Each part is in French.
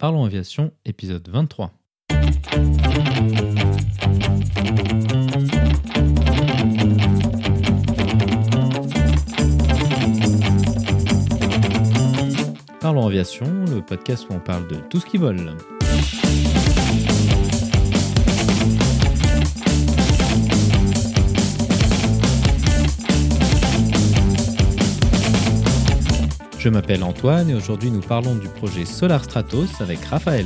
Parlons Aviation, épisode 23. Parlons Aviation, le podcast où on parle de tout ce qui vole. Je m'appelle Antoine et aujourd'hui nous parlons du projet Solar Stratos avec Raphaël.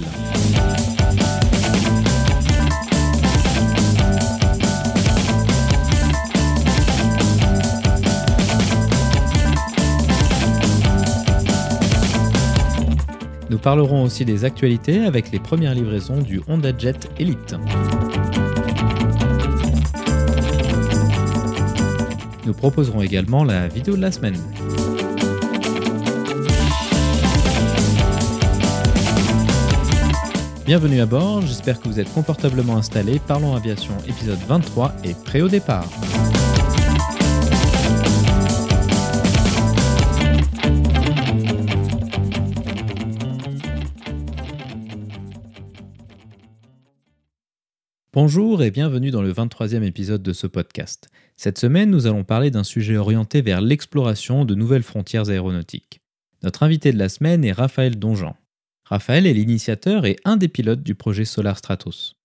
Nous parlerons aussi des actualités avec les premières livraisons du Honda Jet Elite. Nous proposerons également la vidéo de la semaine. Bienvenue à bord, j'espère que vous êtes confortablement installés. Parlons Aviation épisode 23 est prêt au départ. Bonjour et bienvenue dans le 23e épisode de ce podcast. Cette semaine, nous allons parler d'un sujet orienté vers l'exploration de nouvelles frontières aéronautiques. Notre invité de la semaine est Raphaël Donjean. Raphaël est l'initiateur et un des pilotes du projet Solar Stratos.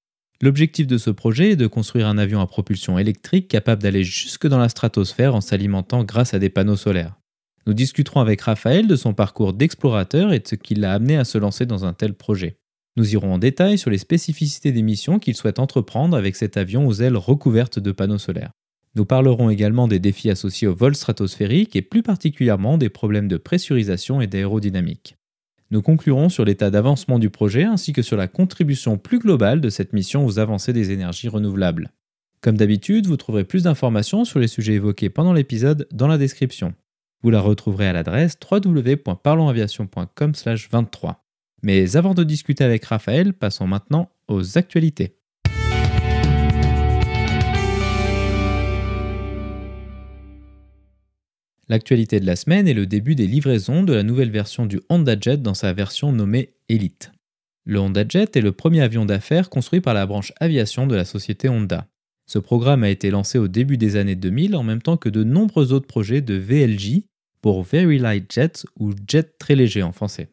L'objectif de ce projet est de construire un avion à propulsion électrique capable d'aller jusque dans la stratosphère en s'alimentant grâce à des panneaux solaires. Nous discuterons avec Raphaël de son parcours d'explorateur et de ce qui l'a amené à se lancer dans un tel projet. Nous irons en détail sur les spécificités des missions qu'il souhaite entreprendre avec cet avion aux ailes recouvertes de panneaux solaires. Nous parlerons également des défis associés au vol stratosphérique et plus particulièrement des problèmes de pressurisation et d'aérodynamique. Nous conclurons sur l'état d'avancement du projet ainsi que sur la contribution plus globale de cette mission aux avancées des énergies renouvelables. Comme d'habitude, vous trouverez plus d'informations sur les sujets évoqués pendant l'épisode dans la description. Vous la retrouverez à l'adresse www.parlonsaviation.com/23. Mais avant de discuter avec Raphaël, passons maintenant aux actualités. L'actualité de la semaine est le début des livraisons de la nouvelle version du Honda Jet dans sa version nommée Elite. Le Honda Jet est le premier avion d'affaires construit par la branche aviation de la société Honda. Ce programme a été lancé au début des années 2000 en même temps que de nombreux autres projets de VLJ pour Very Light Jet ou Jet très léger en français.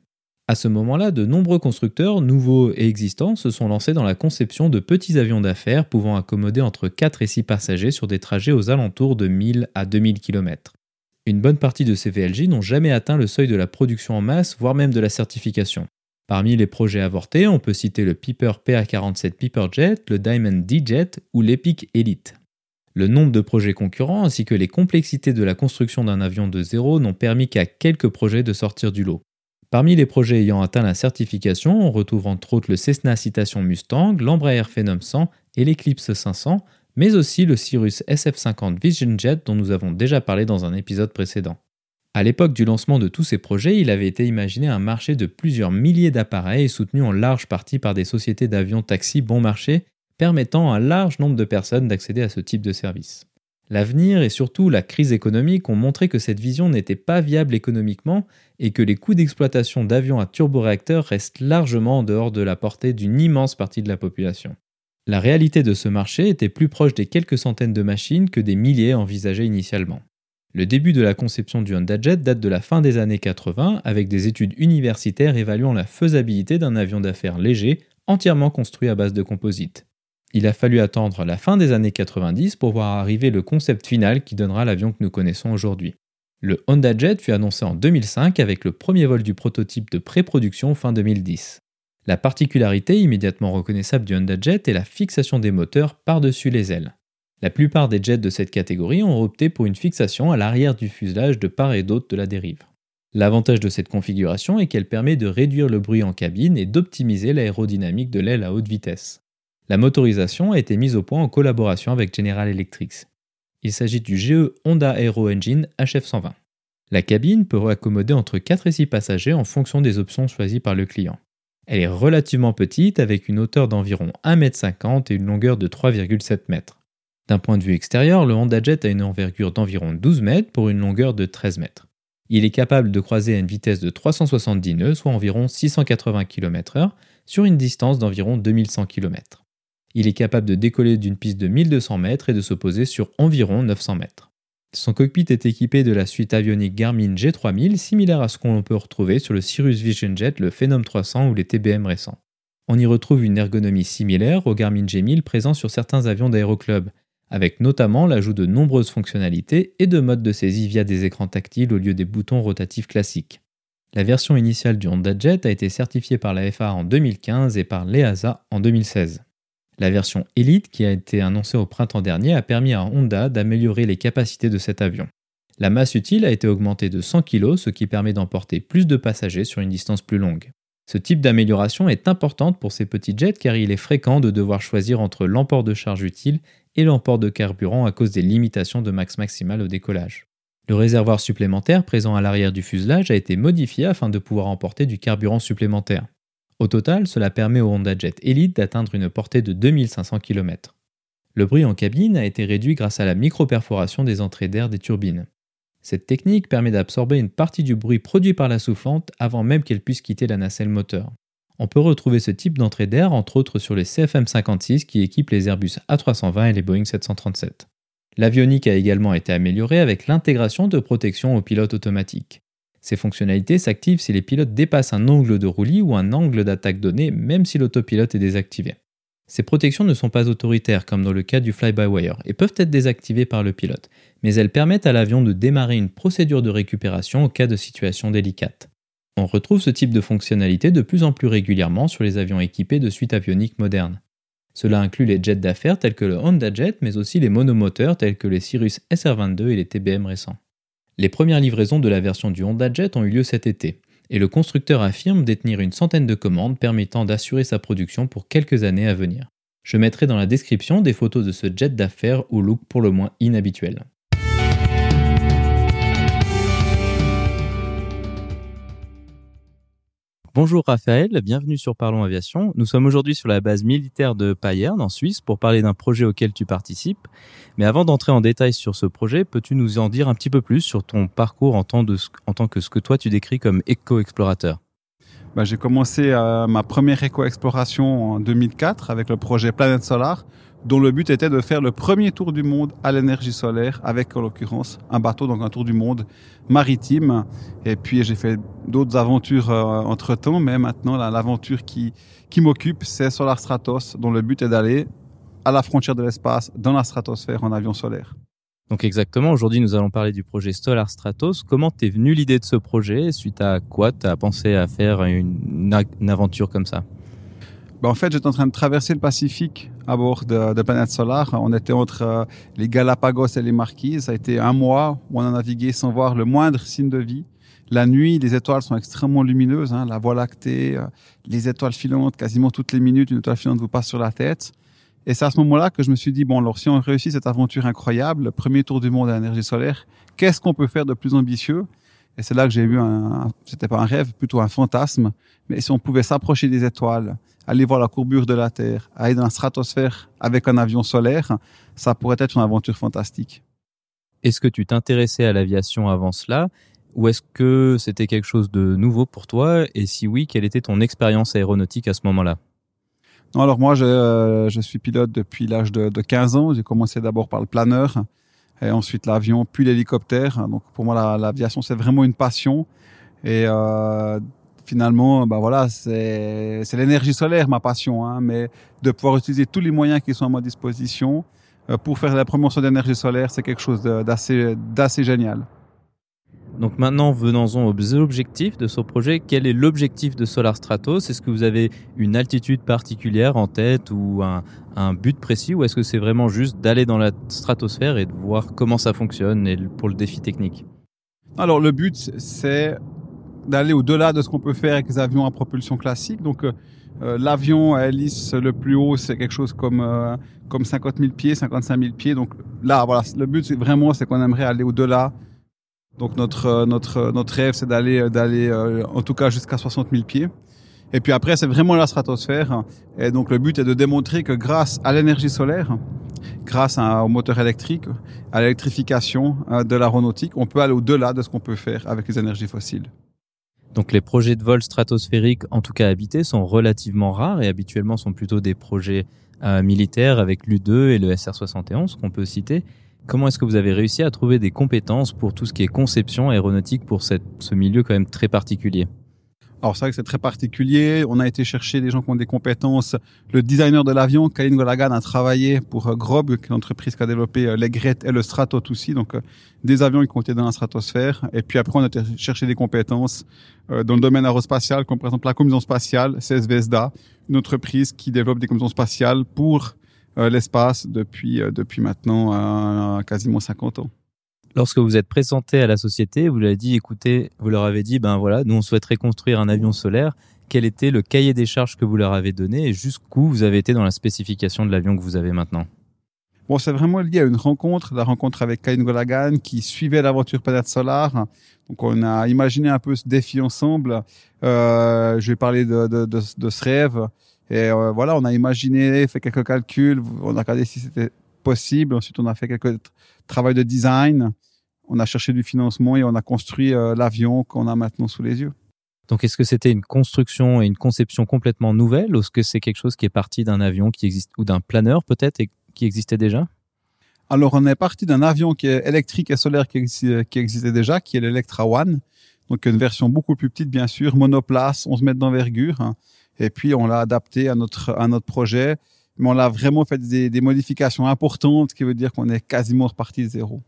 À ce moment-là, de nombreux constructeurs, nouveaux et existants, se sont lancés dans la conception de petits avions d'affaires pouvant accommoder entre 4 et 6 passagers sur des trajets aux alentours de 1000 à 2000 km. Une bonne partie de ces VLJ n'ont jamais atteint le seuil de la production en masse, voire même de la certification. Parmi les projets avortés, on peut citer le Piper PA47 Piper Jet, le Diamond D-Jet ou l'Epic Elite. Le nombre de projets concurrents ainsi que les complexités de la construction d'un avion de zéro n'ont permis qu'à quelques projets de sortir du lot. Parmi les projets ayant atteint la certification, on retrouve entre autres le Cessna Citation Mustang, l'Embraer Phenom 100 et l'Eclipse 500, mais aussi le Cirrus SF50 Vision Jet dont nous avons déjà parlé dans un épisode précédent. À l'époque du lancement de tous ces projets, il avait été imaginé un marché de plusieurs milliers d'appareils soutenu en large partie par des sociétés d'avions taxi bon marché, permettant à un large nombre de personnes d'accéder à ce type de service. L'avenir et surtout la crise économique ont montré que cette vision n'était pas viable économiquement et que les coûts d'exploitation d'avions à turboréacteurs restent largement en dehors de la portée d'une immense partie de la population. La réalité de ce marché était plus proche des quelques centaines de machines que des milliers envisagées initialement. Le début de la conception du Honda Jet date de la fin des années 80 avec des études universitaires évaluant la faisabilité d'un avion d'affaires léger entièrement construit à base de composite. Il a fallu attendre la fin des années 90 pour voir arriver le concept final qui donnera l'avion que nous connaissons aujourd'hui. Le Honda Jet fut annoncé en 2005 avec le premier vol du prototype de pré-production fin 2010. La particularité immédiatement reconnaissable du Honda Jet est la fixation des moteurs par-dessus les ailes. La plupart des jets de cette catégorie ont opté pour une fixation à l'arrière du fuselage de part et d'autre de la dérive. L'avantage de cette configuration est qu'elle permet de réduire le bruit en cabine et d'optimiser l'aérodynamique de l'aile à haute vitesse. La motorisation a été mise au point en collaboration avec General Electric. Il s'agit du GE Honda Aero Engine HF120. La cabine peut accommoder entre 4 et 6 passagers en fonction des options choisies par le client. Elle est relativement petite avec une hauteur d'environ 1,50 m et une longueur de 3,7 m. D'un point de vue extérieur, le Honda Jet a une envergure d'environ 12 m pour une longueur de 13 m. Il est capable de croiser à une vitesse de 370 nœuds, soit environ 680 km/h, sur une distance d'environ 2100 km. Il est capable de décoller d'une piste de 1200 mètres et de se poser sur environ 900 mètres. Son cockpit est équipé de la suite avionique Garmin G3000, similaire à ce qu'on peut retrouver sur le Cirrus Vision Jet, le Phenom 300 ou les TBM récents. On y retrouve une ergonomie similaire au Garmin G1000 présent sur certains avions d'aéroclub, avec notamment l'ajout de nombreuses fonctionnalités et de modes de saisie via des écrans tactiles au lieu des boutons rotatifs classiques. La version initiale du Honda Jet a été certifiée par la FAA en 2015 et par l'EASA en 2016. La version Elite, qui a été annoncée au printemps dernier, a permis à Honda d'améliorer les capacités de cet avion. La masse utile a été augmentée de 100 kg, ce qui permet d'emporter plus de passagers sur une distance plus longue. Ce type d'amélioration est importante pour ces petits jets car il est fréquent de devoir choisir entre l'emport de charge utile et l'emport de carburant à cause des limitations de max maximal au décollage. Le réservoir supplémentaire présent à l'arrière du fuselage a été modifié afin de pouvoir emporter du carburant supplémentaire. Au total, cela permet au Honda Jet Elite d'atteindre une portée de 2500 km. Le bruit en cabine a été réduit grâce à la micro-perforation des entrées d'air des turbines. Cette technique permet d'absorber une partie du bruit produit par la soufflante avant même qu'elle puisse quitter la nacelle moteur. On peut retrouver ce type d'entrée d'air entre autres sur les CFM56 qui équipent les Airbus A320 et les Boeing 737. L'avionique a également été améliorée avec l'intégration de protection au pilote automatique. Ces fonctionnalités s'activent si les pilotes dépassent un angle de roulis ou un angle d'attaque donné, même si l'autopilote est désactivé. Ces protections ne sont pas autoritaires comme dans le cas du fly-by-wire et peuvent être désactivées par le pilote, mais elles permettent à l'avion de démarrer une procédure de récupération au cas de situation délicate. On retrouve ce type de fonctionnalité de plus en plus régulièrement sur les avions équipés de suites avioniques modernes. Cela inclut les jets d'affaires tels que le Honda Jet, mais aussi les monomoteurs tels que les Cirrus SR-22 et les TBM récents. Les premières livraisons de la version du Honda Jet ont eu lieu cet été, et le constructeur affirme détenir une centaine de commandes permettant d'assurer sa production pour quelques années à venir. Je mettrai dans la description des photos de ce jet d'affaires au look pour le moins inhabituel. Bonjour Raphaël, bienvenue sur Parlons Aviation. Nous sommes aujourd'hui sur la base militaire de Payerne en Suisse pour parler d'un projet auquel tu participes. Mais avant d'entrer en détail sur ce projet, peux-tu nous en dire un petit peu plus sur ton parcours en tant, que ce que toi tu décris comme éco-explorateur? Bah, J'ai commencé euh, ma première éco-exploration en 2004 avec le projet Planète Solar dont le but était de faire le premier tour du monde à l'énergie solaire, avec en l'occurrence un bateau, donc un tour du monde maritime. Et puis j'ai fait d'autres aventures euh, entre-temps, mais maintenant l'aventure qui, qui m'occupe, c'est Solar Stratos, dont le but est d'aller à la frontière de l'espace, dans la stratosphère, en avion solaire. Donc exactement, aujourd'hui nous allons parler du projet Solar Stratos. Comment t'es venu l'idée de ce projet? Suite à quoi t'as pensé à faire une aventure comme ça? Ben, en fait, j'étais en train de traverser le Pacifique à bord de, de Planète Solar. On était entre euh, les Galapagos et les Marquises. Ça a été un mois où on a navigué sans voir le moindre signe de vie. La nuit, les étoiles sont extrêmement lumineuses. Hein, la Voie lactée, euh, les étoiles filantes, quasiment toutes les minutes, une étoile filante vous passe sur la tête. Et c'est à ce moment-là que je me suis dit, bon, alors si on réussit cette aventure incroyable, le premier tour du monde à l'énergie solaire, qu'est-ce qu'on peut faire de plus ambitieux? Et c'est là que j'ai eu un, c'était pas un rêve, plutôt un fantasme, mais si on pouvait s'approcher des étoiles, aller voir la courbure de la Terre, aller dans la stratosphère avec un avion solaire, ça pourrait être une aventure fantastique. Est-ce que tu t'intéressais à l'aviation avant cela? Ou est-ce que c'était quelque chose de nouveau pour toi? Et si oui, quelle était ton expérience aéronautique à ce moment-là? Non, alors moi, je, euh, je, suis pilote depuis l'âge de, de 15 ans. J'ai commencé d'abord par le planeur, et ensuite l'avion, puis l'hélicoptère. Donc pour moi, l'aviation, c'est vraiment une passion. Et euh, finalement, bah voilà, c'est l'énergie solaire ma passion, hein, mais de pouvoir utiliser tous les moyens qui sont à ma disposition euh, pour faire la promotion d'énergie solaire, c'est quelque chose d'assez génial. Donc maintenant, venons-en aux objectifs de ce projet. Quel est l'objectif de Solar Stratos Est-ce que vous avez une altitude particulière en tête ou un, un but précis ou est-ce que c'est vraiment juste d'aller dans la stratosphère et de voir comment ça fonctionne et pour le défi technique? Alors le but, c'est d'aller au-delà de ce qu'on peut faire avec les avions à propulsion classique. Donc, euh, euh, l'avion à hélice le plus haut, c'est quelque chose comme euh, comme 50 000 pieds, 55 000 pieds. Donc là, voilà, le but vraiment, c'est qu'on aimerait aller au-delà. Donc notre notre notre rêve, c'est d'aller d'aller en tout cas jusqu'à 60 000 pieds. Et puis après, c'est vraiment la stratosphère. Et donc le but est de démontrer que grâce à l'énergie solaire, grâce à, au moteur électrique, à l'électrification euh, de l'aéronautique, on peut aller au-delà de ce qu'on peut faire avec les énergies fossiles. Donc les projets de vol stratosphériques, en tout cas habités, sont relativement rares et habituellement sont plutôt des projets euh, militaires avec l'U2 et le SR-71 qu'on peut citer. Comment est-ce que vous avez réussi à trouver des compétences pour tout ce qui est conception aéronautique pour ce milieu quand même très particulier? Alors c'est vrai que c'est très particulier. On a été chercher des gens qui ont des compétences. Le designer de l'avion, Kain Golagan, a travaillé pour euh, Grob, qui est l'entreprise qui a développé euh, l'Egret et le Stratot aussi, donc euh, des avions qui été dans la stratosphère. Et puis après, on a été chercher des compétences dans le domaine aérospatial, comme par exemple la commission spatiale, CSVSDA, une entreprise qui développe des commissions spatiales pour l'espace depuis depuis maintenant quasiment 50 ans. Lorsque vous êtes présenté à la société, vous leur avez dit, écoutez, vous leur avez dit, ben voilà, nous on souhaiterait construire un avion solaire. Quel était le cahier des charges que vous leur avez donné et jusqu'où vous avez été dans la spécification de l'avion que vous avez maintenant? Bon, c'est vraiment lié à une rencontre, la rencontre avec Kain Golagan qui suivait l'aventure Planète Solar. Donc, on a imaginé un peu ce défi ensemble. Euh, je vais parler de, ce rêve. Et euh, voilà, on a imaginé, fait quelques calculs, on a regardé si c'était possible. Ensuite, on a fait quelques travaux de design on a cherché du financement et on a construit euh, l'avion qu'on a maintenant sous les yeux. Donc, est-ce que c'était une construction et une conception complètement nouvelle ou est-ce que c'est quelque chose qui est parti d'un avion qui existe ou d'un planeur peut-être et qui existait déjà? Alors, on est parti d'un avion qui est électrique et solaire qui, existait déjà, qui est l'Electra One. Donc, une version beaucoup plus petite, bien sûr, monoplace, 11 mètres d'envergure. Hein. Et puis, on l'a adapté à notre, à notre projet. Mais on l'a vraiment fait des, des modifications importantes, ce qui veut dire qu'on est quasiment reparti de zéro.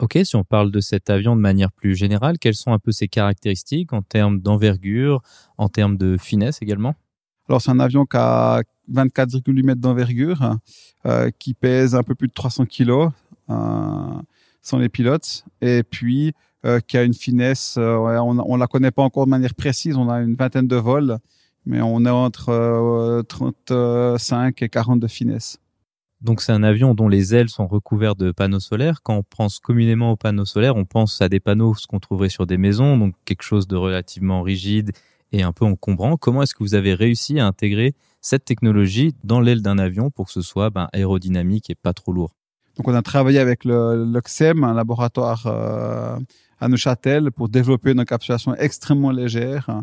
Ok, si on parle de cet avion de manière plus générale, quelles sont un peu ses caractéristiques en termes d'envergure, en termes de finesse également? Alors c'est un avion qui a 24,8 mètres d'envergure, euh, qui pèse un peu plus de 300 kilos euh, sans les pilotes, et puis euh, qui a une finesse, euh, on ne la connaît pas encore de manière précise, on a une vingtaine de vols, mais on est entre 35 et 40 de finesse. Donc c'est un avion dont les ailes sont recouvertes de panneaux solaires. Quand on pense communément aux panneaux solaires, on pense à des panneaux ce qu'on trouverait sur des maisons, donc quelque chose de relativement rigide et un peu encombrant. Comment est-ce que vous avez réussi à intégrer cette technologie dans l'aile d'un avion pour que ce soit ben, aérodynamique et pas trop lourd? Donc on a travaillé avec le l'OXEM, un laboratoire euh, à Neuchâtel, pour développer une encapsulation extrêmement légère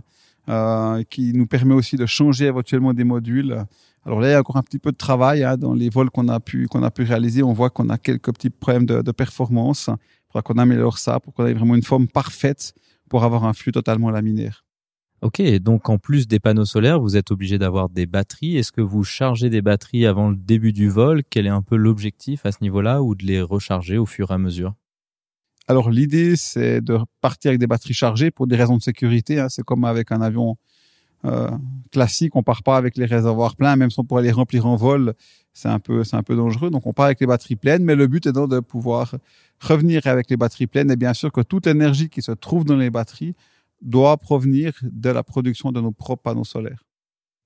euh, qui nous permet aussi de changer éventuellement des modules alors là, il y a encore un petit peu de travail hein, dans les vols qu'on a pu qu'on a pu réaliser. On voit qu'on a quelques petits problèmes de, de performance. Il faudra qu'on améliore ça pour qu'on ait vraiment une forme parfaite pour avoir un flux totalement laminaire. Ok, donc en plus des panneaux solaires, vous êtes obligé d'avoir des batteries. Est-ce que vous chargez des batteries avant le début du vol? Quel est un peu l'objectif à ce niveau-là ou de les recharger au fur et à mesure? Alors l'idée, c'est de partir avec des batteries chargées pour des raisons de sécurité. Hein. C'est comme avec un avion euh, classique, on part pas avec les réservoirs pleins, même si on pourrait les remplir en vol, c'est un peu, c'est un peu dangereux. Donc on part avec les batteries pleines, mais le but est donc de pouvoir revenir avec les batteries pleines. Et bien sûr que toute l'énergie qui se trouve dans les batteries doit provenir de la production de nos propres panneaux solaires.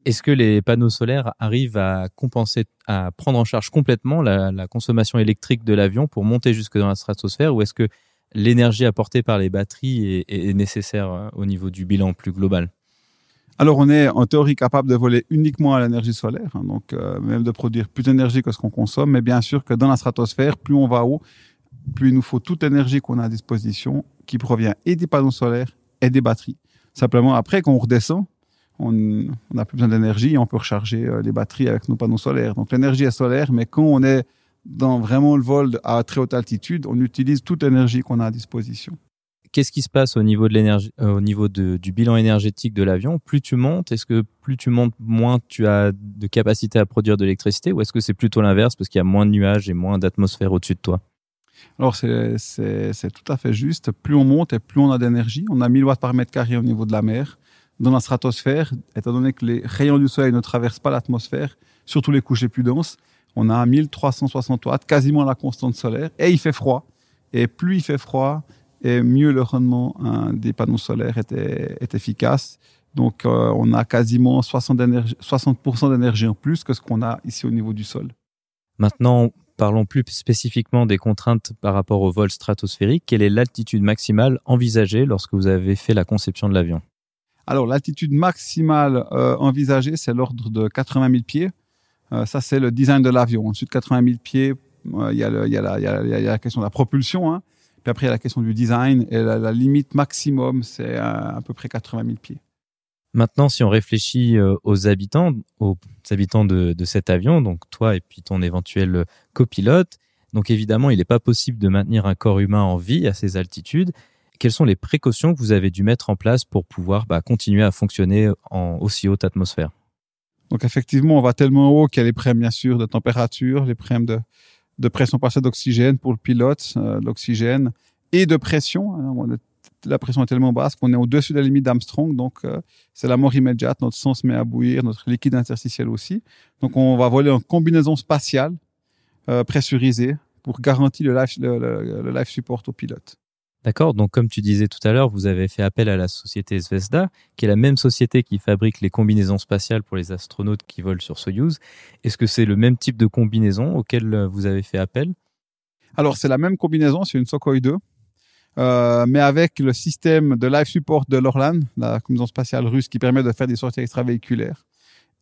Est-ce que les panneaux solaires arrivent à compenser, à prendre en charge complètement la, consommation électrique de l'avion pour monter jusque dans la stratosphère, ou est-ce que l'énergie apportée par les batteries est nécessaire euh, au niveau du bilan plus global? Alors, on est en théorie capable de voler uniquement à l'énergie solaire, hein, donc euh, même de produire plus d'énergie que ce qu'on consomme. Mais bien sûr que dans la stratosphère, plus on va haut, plus il nous faut toute l'énergie qu'on a à disposition, qui provient et des panneaux solaires et des batteries. Simplement, après, quand on redescend, on n'a plus besoin d'énergie et on peut recharger euh, les batteries avec nos panneaux solaires. Donc, l'énergie est solaire, mais quand on est dans vraiment le vol à très haute altitude, on utilise toute l'énergie qu'on a à disposition qu'est-ce qui se passe au niveau de l'énergie, euh, au niveau du bilan énergétique de l'avion? Plus tu montes, est-ce que plus tu montes, moins tu as de capacité à produire de l'électricité, ou est-ce que c'est plutôt l'inverse parce qu'il y a moins de nuages et moins d'atmosphère au-dessus de toi? Alors, c'est tout à fait juste. Plus on monte et plus on a d'énergie. On a 1000 watts par mètre carré au niveau de la mer. Dans la stratosphère, étant donné que les rayons du soleil ne traversent pas l'atmosphère, surtout les couches les plus denses, on a 1360 watts, quasiment la constante solaire, et il fait froid. Et plus il fait froid, et mieux le rendement hein, des panneaux solaires est, efficace. Donc, euh, on a quasiment 60%, 60 d'énergie en plus que ce qu'on a ici au niveau du sol. Maintenant, parlons plus spécifiquement des contraintes par rapport au vol stratosphérique. Quelle est l'altitude maximale envisagée lorsque vous avez fait la conception de l'avion? Alors, l'altitude maximale euh, envisagée, c'est l'ordre de 80 000 pieds. Euh, ça, c'est le design de l'avion. Ensuite, 80 000 pieds il y a la question de la propulsion. Hein. Puis après, il y a la question du design. Et la, la limite maximum, c'est à, à peu près 80 000 pieds. Maintenant, si on réfléchit aux habitants, aux habitants de, de, cet avion, donc toi et puis ton éventuel copilote, donc évidemment, il n'est pas possible de maintenir un corps humain en vie à ces altitudes. Quelles sont les précautions que vous avez dû mettre en place pour pouvoir bah, continuer à fonctionner en aussi haute atmosphère? Donc effectivement, on va tellement haut qu'il y a les problèmes bien sûr de température, les problèmes de, de pression partielle d'oxygène pour le pilote, euh, l'oxygène et de pression. Hein. La pression est tellement basse qu'on est au-dessus de la limite d'Armstrong, donc euh, c'est la mort immédiate. Notre sang se met à bouillir, notre liquide interstitiel aussi. Donc on va voler en combinaison spatiale euh, pressurisé pour garantir le life, le, le, le life support au pilote. D'accord. Donc, comme tu disais tout à l'heure, vous avez fait appel à la société Zvezda, qui est la même société qui fabrique les combinaisons spatiales pour les astronautes qui volent sur Soyuz. Est-ce que c'est le même type de combinaison auquel euh, vous avez fait appel? Alors, c'est la même combinaison, c'est une Sukhoi 2, euh, mais avec le système de life support de l'Orlan, la combinaison spatiale russe qui permet de faire des sorties extravéhiculaires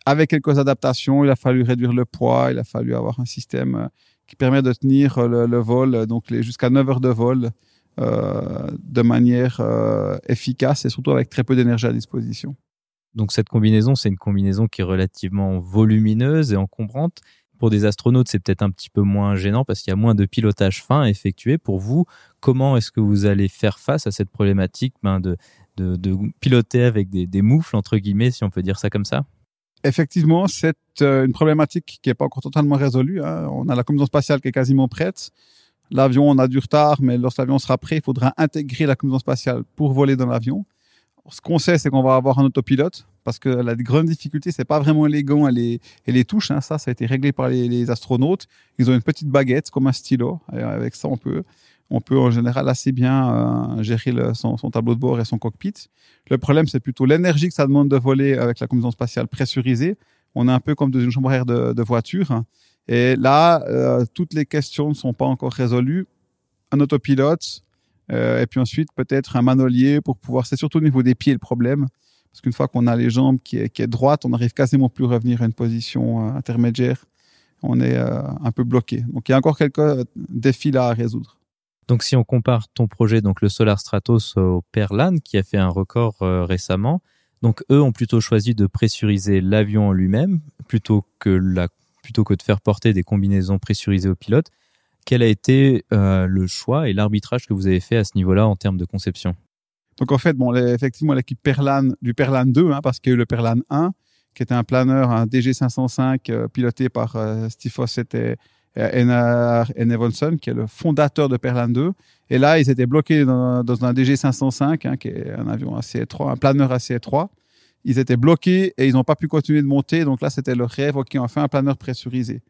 avec quelques adaptations, il a fallu réduire le poids, il a fallu avoir un système euh, qui permet de tenir le, le vol, donc jusqu'à 9 heures de vol, de manière euh, efficace et surtout avec très peu d'énergie à disposition. Donc cette combinaison, c'est une combinaison qui est relativement volumineuse et encombrante. Pour des astronautes, c'est peut-être un petit peu moins gênant parce qu'il y a moins de pilotage fin à effectuer. Pour vous, comment est-ce que vous allez faire face à cette problématique ben, de, de, de, piloter avec des, des moufles, entre guillemets, si on peut dire ça comme ça? Effectivement, c'est euh, une problématique qui n'est pas encore totalement résolue. Hein. On a la combinaison spatiale qui est quasiment prête. L'avion, on a du retard, mais lorsque l'avion sera prêt, il faudra intégrer la combinaison spatiale pour voler dans l'avion. Ce qu'on sait, c'est qu'on va avoir un autopilote, parce que la grande difficulté, c'est pas vraiment les gants et les, et les touches. Hein. Ça, ça a été réglé par les, astronautes. Ils ont une petite baguette, comme un stylo. Avec ça, on peut, on peut en général assez bien euh, gérer son, tableau de bord et son cockpit. Le problème, c'est plutôt l'énergie que ça demande de voler avec la combinaison spatiale pressurisée. On est un peu comme dans une chambre air de, de voiture. Et là, euh, toutes les questions ne sont pas encore résolues. Un autopilote, euh, et puis ensuite peut-être un manolier pour pouvoir. C'est surtout au niveau des pieds le problème. Parce qu'une fois qu'on a les jambes qui est, qui est droite, on n'arrive quasiment plus à revenir à une position euh, intermédiaire. On est un peu bloqué. Donc il y a encore quelques défis là à résoudre. Donc, si on compare ton projet, donc le Solar Stratos au Perlan, qui a fait un record récemment, donc eux ont plutôt choisi de pressuriser l'avion en lui-même plutôt que la, plutôt que de faire porter des combinaisons pressurisées au pilote. Quel a été euh, le choix et l'arbitrage que vous avez fait à ce niveau-là en termes de conception? Donc en fait, bon, effectivement, l'équipe Perlan du Perlan 2, hein, parce qu'il y a eu le Perlan 1, qui était un planeur, un DG505 euh, piloté par euh, Steve Fossett et Einar Enevolson, qui est le fondateur de Perlan 2. Et là, ils étaient bloqués dans, dans un DG505, hein, qui est un avion assez étroit, un planeur assez étroit. Ils étaient bloqués et ils n'ont pas pu continuer de monter. Donc là, c'était leur rêve. OK, on fait un planeur pressurisé.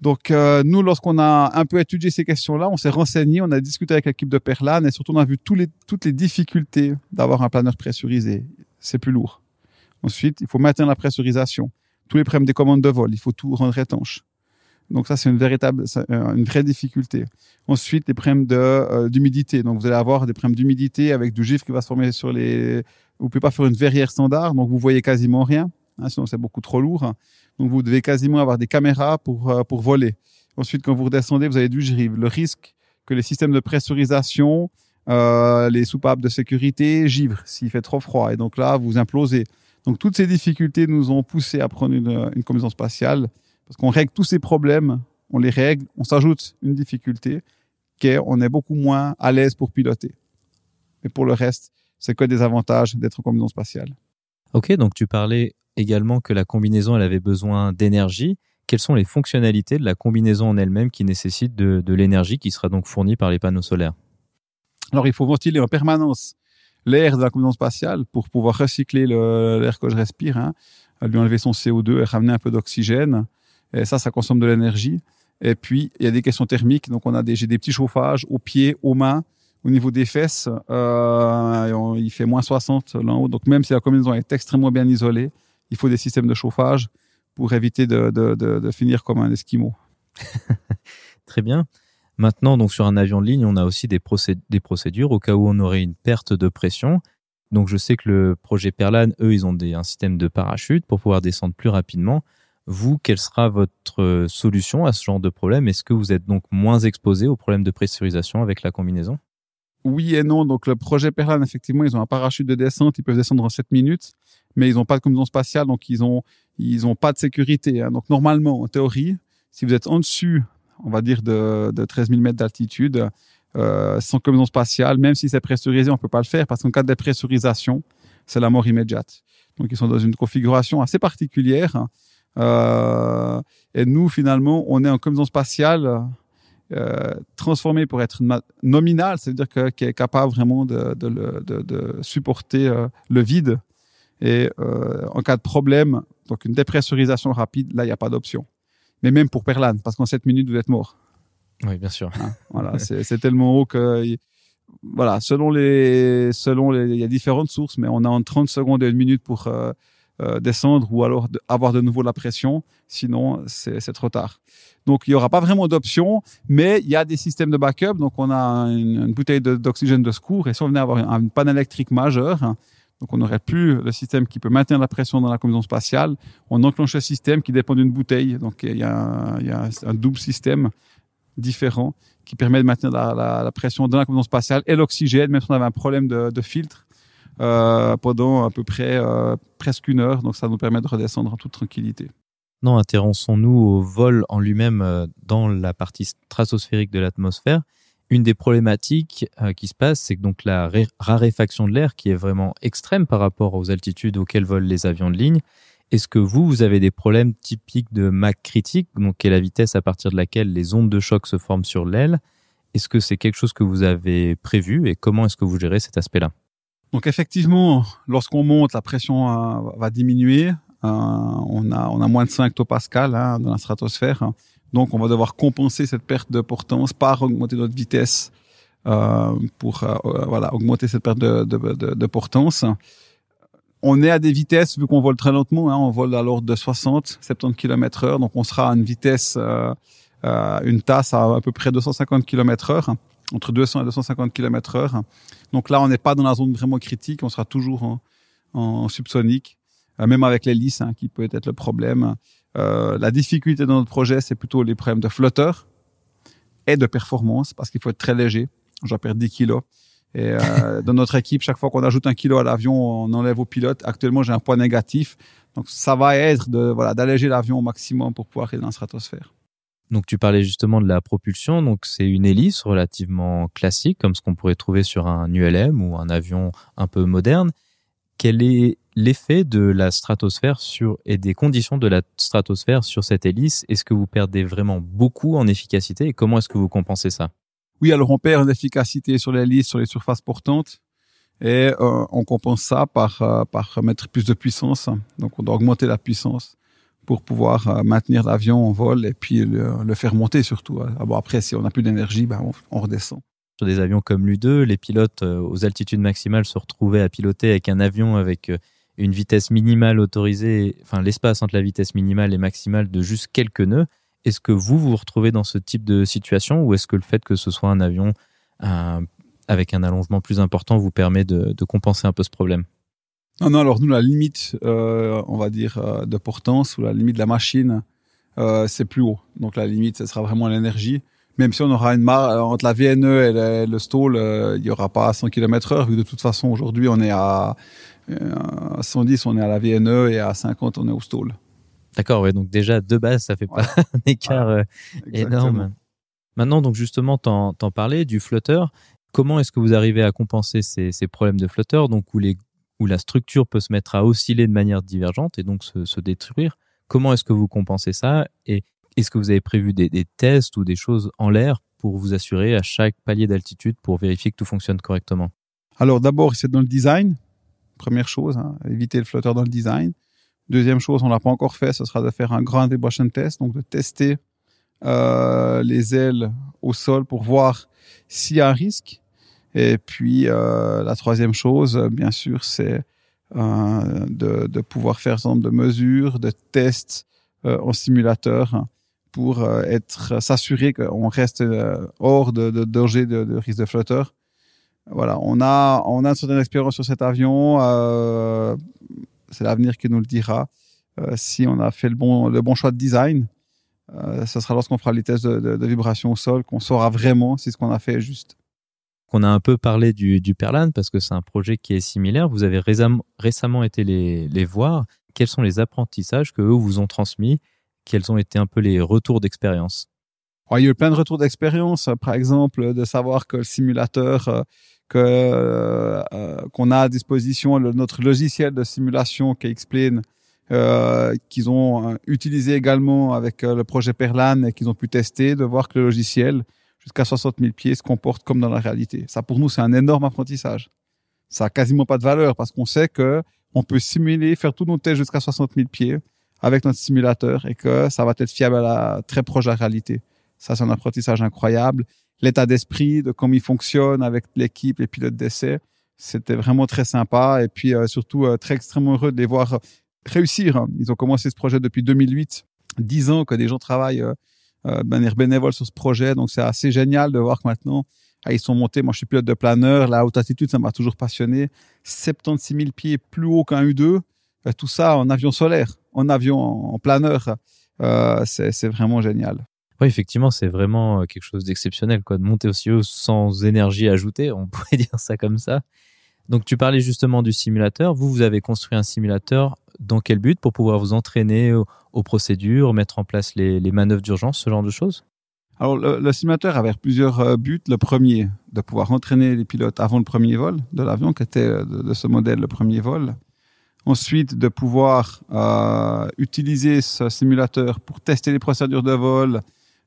Donc euh, nous, lorsqu'on a un peu étudié ces questions-là, on s'est renseigné, on a discuté avec l'équipe de Perlan et surtout on a vu les, toutes les difficultés d'avoir un planeur pressurisé. C'est plus lourd. Ensuite, il faut maintenir la pressurisation. Tous les problèmes des commandes de vol, il faut tout rendre étanche. Donc ça, c'est une véritable, euh, une vraie difficulté. Ensuite, les problèmes euh, d'humidité. Donc vous allez avoir des problèmes d'humidité avec du givre qui va se former sur les. Vous pouvez pas faire une verrière standard, donc vous voyez quasiment rien. Hein, sinon, c'est beaucoup trop lourd. Donc vous devez quasiment avoir des caméras pour euh, pour voler. Ensuite, quand vous redescendez, vous avez du givre. Le risque que les systèmes de pressurisation, euh, les soupapes de sécurité givrent s'il fait trop froid. Et donc là, vous implosez. Donc toutes ces difficultés nous ont poussé à prendre une, une combinaison spatiale parce qu'on règle tous ces problèmes, on les règle, on s'ajoute une difficulté, qu'on est beaucoup moins à l'aise pour piloter. Mais pour le reste, c'est que des avantages d'être en combinaison spatiale? Ok, donc tu parlais également que la combinaison, elle avait besoin d'énergie. Quelles sont les fonctionnalités de la combinaison en elle-même qui nécessitent de, de l'énergie qui sera donc fournie par les panneaux solaires? Alors, il faut ventiler en permanence l'air de la combinaison spatiale pour pouvoir recycler l'air que je respire, hein, lui enlever son CO2 et ramener un peu d'oxygène. Et ça, ça consomme de l'énergie. Et puis, il y a des questions thermiques. Donc, on a des, j'ai des petits chauffages aux pieds, aux mains, au niveau des fesses. Euh, il fait moins 60 là haut. Donc, même si la combinaison est extrêmement bien isolée, il faut des systèmes de chauffage pour éviter de, finir comme un esquimau. Très bien. Maintenant, donc sur un avion de ligne, on a aussi des, procé des procédures au cas où on aurait une perte de pression. Donc, je sais que le projet Perlan, eux, ils ont un système de parachute pour pouvoir descendre plus rapidement. Vous, quelle sera votre solution à ce genre de problème? Est-ce que vous êtes donc moins exposé aux problèmes de pressurisation avec la combinaison? Oui et non. Donc le projet Perlan, effectivement, ils ont un parachute de descente, ils peuvent descendre en 7 minutes, mais ils n'ont pas de combinaison spatiale, donc ils ont ils ont pas de sécurité. Hein. Donc normalement, en théorie, si vous êtes en dessus, on va dire de, de 13 000 mètres d'altitude, euh, sans combinaison spatiale, même si c'est pressurisé, on peut pas le faire parce qu'en cas de dépressurisation, c'est la mort immédiate. Donc ils sont dans une configuration assez particulière. Hein. Euh, et nous, finalement, on est en combinaison spatiale euh, transformée pour être nominale, c'est-à-dire qu'elle est capable vraiment de, de, de, de supporter euh, le vide. Et euh, en cas de problème, donc une dépressurisation rapide, là, il n'y a pas d'option. Mais même pour Perlan, parce qu'en 7 minutes, vous êtes mort. Oui, bien sûr. Hein, voilà, c'est tellement haut que voilà, selon les, selon les, il y a différentes sources, mais on a en 30 secondes et une minute pour euh, descendre ou alors avoir de nouveau la pression. Sinon, c'est trop tard. Donc, il y aura pas vraiment d'option, mais il y a des systèmes de backup. Donc, on a une, bouteille d'oxygène de, secours et si on venait avoir une, panne électrique majeure, hein, donc on n'aurait plus le système qui peut maintenir la pression dans la combinaison spatiale. On enclenche un système qui dépend d'une bouteille. Donc il y a, un double système différent qui permet de maintenir la, pression dans la combinaison spatiale et l'oxygène, même si on avait un problème de, filtre pendant à peu près euh, presque une heure. Donc ça nous permet de redescendre en toute tranquillité. Non, intéressons-nous au vol en lui-même euh, dans la partie stratosphérique de l'atmosphère. Une des problématiques qui se passe, c'est donc la raréfaction de l'air, qui est vraiment extrême par rapport aux altitudes auxquelles volent les avions de ligne, est-ce que vous, vous avez des problèmes typiques de Mach critique, donc qui est la vitesse à partir de laquelle les ondes de choc se forment sur l'aile? Est-ce que c'est quelque chose que vous avez prévu? Et comment est-ce que vous gérez cet aspect-là? Donc effectivement, lorsqu'on monte, la pression euh, va diminuer. Euh, on, a, on a moins de 5 hectopascal hein, dans la stratosphère. Donc on va devoir compenser cette perte de portance par augmenter notre vitesse euh, pour voilà, augmenter cette perte de, de, de, de portance on est à des vitesses, vu qu'on vole très lentement, hein, on vole à l'ordre de 60, 70 km heure, donc on sera à une vitesse, euh, euh, une tasse à à peu près 250 km heure, entre 200 et 250 km heure. Donc là, on n'est pas dans la zone vraiment critique, on sera toujours en, en subsonique, euh, même avec l'hélice, hein, qui peut être le problème. Euh, la difficulté dans notre projet, c'est plutôt les problèmes de flotteur et de performance, parce qu'il faut être très léger. Je perds 10 kilos. Et euh, dans notre équipe, chaque fois qu'on ajoute un kilo à l'avion, on enlève au pilote. Actuellement, j'ai un poids négatif. Donc, ça va être de voilà d'alléger l'avion au maximum pour pouvoir aller dans la stratosphère. Donc, tu parlais justement de la propulsion. Donc, c'est une hélice relativement classique, comme ce qu'on pourrait trouver sur un ULM ou un avion un peu moderne. Quel est l'effet de la stratosphère sur et des conditions de la stratosphère sur cette hélice? Est-ce que vous perdez vraiment beaucoup en efficacité? Et comment est-ce que vous compensez ça? Oui, alors on perd en efficacité sur listes, sur les surfaces portantes, et euh, on compense ça par, euh, par mettre plus de puissance. Donc on doit augmenter la puissance pour pouvoir euh, maintenir l'avion en vol et puis le, faire monter surtout. Ah bon, après, si on n'a plus d'énergie, ben, on, redescend. Sur des avions comme l'U2, les pilotes aux altitudes maximales se retrouvaient à piloter avec un avion avec une vitesse minimale autorisée, enfin l'espace entre la vitesse minimale et maximale de juste quelques nœuds. Est-ce que vous vous retrouvez dans ce type de situation ou est-ce que le fait que ce soit un avion euh, avec un allongement plus important vous permet de, compenser un peu ce problème? Non, non, alors nous, la limite, euh, on va dire, euh, de portance ou la limite de la machine, c'est plus haut. Donc la limite, ce sera vraiment l'énergie. Même si on aura une marge entre la VNE et le, stall, il n'y aura pas à 100 km heure, vu que de toute façon, aujourd'hui, on est à, à 110, on est à la VNE et à 50, on est au stall. D'accord, ouais, donc déjà de base, ça fait pas un écart euh, énorme. Maintenant, donc justement, t'en, t'en parlais du flotteur. Comment est-ce que vous arrivez à compenser ces, ces problèmes de flotteur, donc où, les, où la structure peut se mettre à osciller de manière divergente et donc se, détruire Comment est-ce que vous compensez ça Et est-ce que vous avez prévu des, tests ou des choses en l'air pour vous assurer à chaque palier d'altitude pour vérifier que tout fonctionne correctement? Alors d'abord, c'est dans le design. Première chose, hein, éviter le flotteur dans le design. Deuxième chose, on l'a pas encore fait, ce sera de faire un grand vibration test, donc de tester euh, les ailes au sol pour voir s'il y a un risque. Et puis euh, la troisième chose, bien sûr, c'est euh, de, de, pouvoir faire un de mesures, de tests euh, en simulateur pour euh, être s'assurer qu'on reste euh, hors de, de danger de, de, risque de flotteur. Voilà, on a on a une certaine expérience sur cet avion c'est l'avenir qui nous le dira. si on a fait le bon, le bon choix de design. ce sera lorsqu'on fera les tests de, de vibration au sol qu'on saura vraiment si ce qu'on a fait est juste. On a un peu parlé du, Perlan parce que c'est un projet qui est similaire. Vous avez récemment, été les, voir. Quels sont les apprentissages que eux vous ont transmis? Quels ont été un peu les retours d'expérience? Il y a eu plein de retours d'expérience. Par exemple, de savoir que le simulateur euh, que euh, qu'on a à disposition, notre logiciel de simulation KXplane, euh, qu'ils ont utilisé également avec le projet Perlan et qu'ils ont pu tester, de voir que le logiciel jusqu'à 60 000 pieds se comporte comme dans la réalité. Ça, pour nous, c'est un énorme apprentissage. Ça a quasiment pas de valeur parce qu'on sait que on peut simuler, faire tous nos tests jusqu'à 60 000 pieds avec notre simulateur et que ça va être fiable à la, très proche de la réalité. Ça, c'est un apprentissage incroyable. L'état d'esprit de comment il fonctionne avec l'équipe, les pilotes d'essai, c'était vraiment très sympa et puis euh, surtout euh, très extrêmement heureux de les voir réussir. Hein. Ils ont commencé ce projet depuis 2008, dix ans que des gens travaillent euh, euh, manière bénévole sur ce projet. Donc, c'est assez génial de voir que maintenant, ah, ils sont montés. Moi, je suis pilote de planeur. La haute altitude, ça m'a toujours passionné. 76 000 pieds plus haut qu'un U2. Euh, tout ça en avion solaire, en avion en planeur. Euh, c'est vraiment génial. Oui, effectivement, c'est vraiment quelque chose d'exceptionnel, quoi, de monter aussi haut sans énergie ajoutée, on pourrait dire ça comme ça. Donc, tu parlais justement du simulateur. Vous, vous avez construit un simulateur dans quel but Pour pouvoir vous entraîner aux, procédures, mettre en place les, manœuvres d'urgence, ce genre de choses? Alors, le, simulateur avait plusieurs euh, buts. Le premier, de pouvoir entraîner les pilotes avant le premier vol de l'avion, qui était euh, de, ce modèle le premier vol. Ensuite, de pouvoir euh, utiliser ce simulateur pour tester les procédures de vol,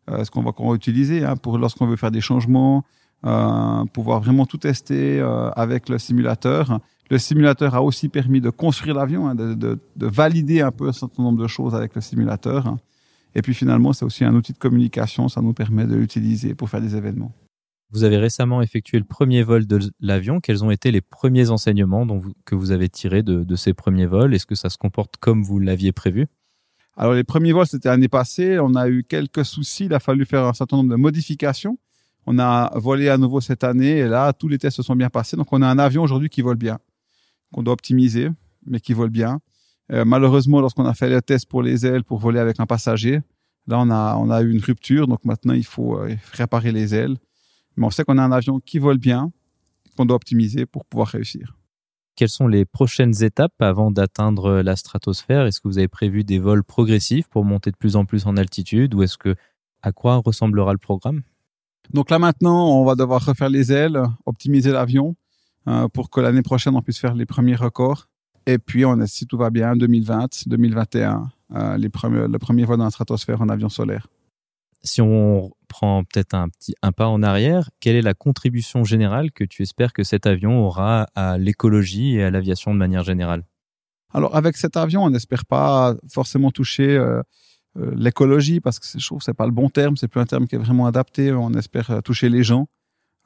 ce qu'on va, utiliser hein, pour lorsqu'on veut faire des changements, pouvoir vraiment tout tester avec le simulateur le simulateur a aussi permis de construire l'avion, hein, de, valider un peu un certain nombre de choses avec le simulateur. Et puis finalement, c'est aussi un outil de communication, ça nous permet de l'utiliser pour faire des événements. Vous avez récemment effectué le premier vol de l'avion. Quels ont été les premiers enseignements que vous avez tirés de, ces premiers vols? Est-ce que ça se comporte comme vous l'aviez prévu? Alors les premiers vols, c'était l'année passée. On a eu quelques soucis. Il a fallu faire un certain nombre de modifications. On a volé à nouveau cette année et là, tous les tests se sont bien passés. Donc on a un avion aujourd'hui qui vole bien qu'on doit optimiser, mais qui volent bien. Euh, malheureusement, lorsqu'on a fait le test pour les ailes pour voler avec un passager, là, on a, on a eu une rupture. Donc maintenant, il faut euh, réparer les ailes. Mais on sait qu'on a un avion qui vole bien, qu'on doit optimiser pour pouvoir réussir. Quelles sont les prochaines étapes avant d'atteindre la stratosphère? Est-ce que vous avez prévu des vols progressifs pour monter de plus en plus en altitude ou est-ce que à quoi ressemblera le programme? Donc là maintenant, on va devoir refaire les ailes, optimiser l'avion euh, pour que l'année prochaine, on puisse faire les premiers records. Et puis, on si tout va bien, 2020, 2021, euh, les premiers, le premier vol dans la stratosphère en avion solaire. Si on prend peut-être un petit un pas en arrière, quelle est la contribution générale que tu espères que cet avion aura à l'écologie et à l'aviation de manière générale? Alors, avec cet avion, on n'espère pas forcément toucher euh, l'écologie parce que je trouve que c'est pas le bon terme, c'est plus un terme qui est vraiment adapté. On espère toucher les gens.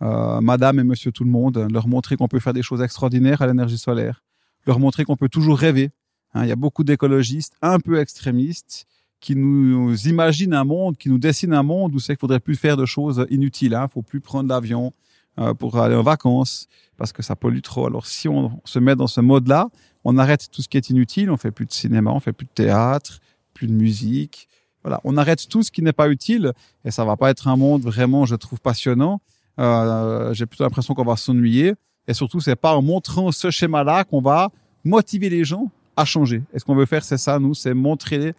Euh, madame et monsieur tout le monde, leur montrer qu'on peut faire des choses extraordinaires à l'énergie solaire, leur montrer qu'on peut toujours rêver. Hein, il y a beaucoup d'écologistes un peu extrémistes qui nous imaginent un monde, qui nous dessinent un monde où c'est qu'il faudrait plus faire de choses inutiles. Il hein. faut plus prendre l'avion euh, pour aller en vacances parce que ça pollue trop. Alors si on se met dans ce mode-là, on arrête tout ce qui est inutile. On fait plus de cinéma, on fait plus de théâtre, plus de musique. Voilà, on arrête tout ce qui n'est pas utile et ça va pas être un monde vraiment, je trouve, passionnant. Euh, j'ai plutôt l'impression qu'on va s'ennuyer. Et surtout, c'est pas en montrant ce schéma-là qu'on va motiver les gens à changer. Et ce qu'on veut faire, c'est ça, nous, c'est montrer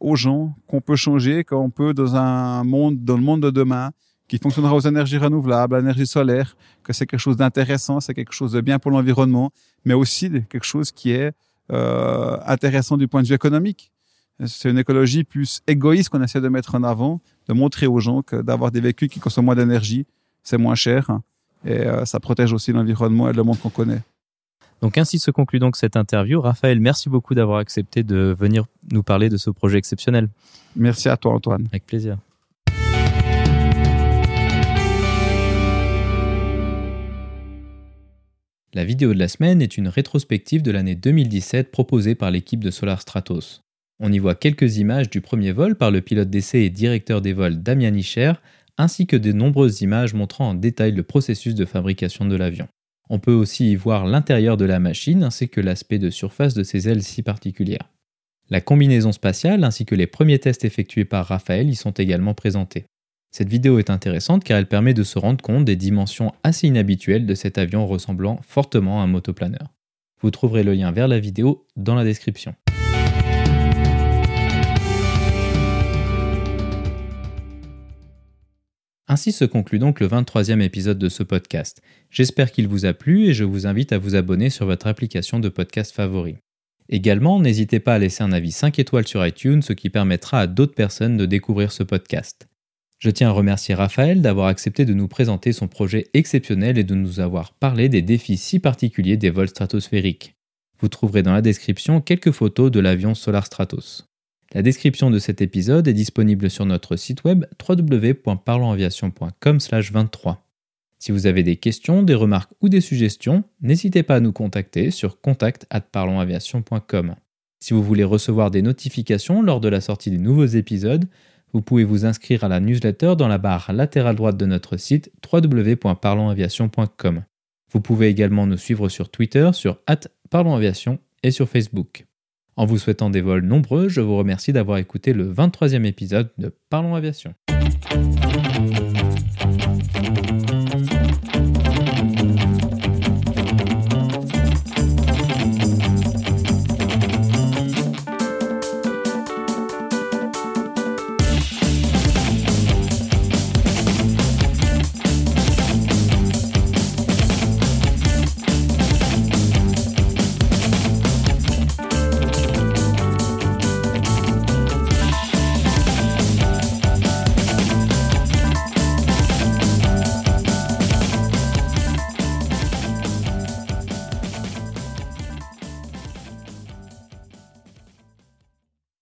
aux gens qu'on peut changer, qu'on peut dans un monde, dans le monde de demain, qui fonctionnera aux énergies renouvelables, à l'énergie solaire, que c'est quelque chose d'intéressant, c'est quelque chose de bien pour l'environnement, mais aussi quelque chose qui est euh, intéressant du point de vue économique. C'est une écologie plus égoïste qu'on essaie de mettre en avant, de montrer aux gens que d'avoir des véhicules qui consomment moins d'énergie, c'est moins cher et euh, ça protège aussi l'environnement et le monde qu'on connaît. Donc ainsi se conclut donc cette interview. Raphaël, merci beaucoup d'avoir accepté de venir nous parler de ce projet exceptionnel. Merci à toi Antoine. Avec plaisir. La vidéo de la semaine est une rétrospective de l'année 2017 proposée par l'équipe de Solar Stratos. On y voit quelques images du premier vol par le pilote d'essai et directeur des vols Damien Nicher, ainsi que de nombreuses images montrant en détail le processus de fabrication de l'avion. On peut aussi y voir l'intérieur de la machine ainsi que l'aspect de surface de ses ailes si particulières. La combinaison spatiale ainsi que les premiers tests effectués par Raphaël y sont également présentés. Cette vidéo est intéressante car elle permet de se rendre compte des dimensions assez inhabituelles de cet avion ressemblant fortement à un motoplaneur. Vous trouverez le lien vers la vidéo dans la description. Ainsi se conclut donc le 23e épisode de ce podcast. J'espère qu'il vous a plu et je vous invite à vous abonner sur votre application de podcast favori. Également, n'hésitez pas à laisser un avis 5 étoiles sur iTunes, ce qui permettra à d'autres personnes de découvrir ce podcast. Je tiens à remercier Raphaël d'avoir accepté de nous présenter son projet exceptionnel et de nous avoir parlé des défis si particuliers des vols stratosphériques. Vous trouverez dans la description quelques photos de l'avion Solar Stratos. La description de cet épisode est disponible sur notre site web www.parlonsaviation.com/23. Si vous avez des questions, des remarques ou des suggestions, n'hésitez pas à nous contacter sur contact@parlonsaviation.com. Si vous voulez recevoir des notifications lors de la sortie des nouveaux épisodes, vous pouvez vous inscrire à la newsletter dans la barre latérale droite de notre site www.parlonsaviation.com. Vous pouvez également nous suivre sur Twitter sur @parlonsaviation et sur Facebook. En vous souhaitant des vols nombreux, je vous remercie d'avoir écouté le 23e épisode de Parlons Aviation.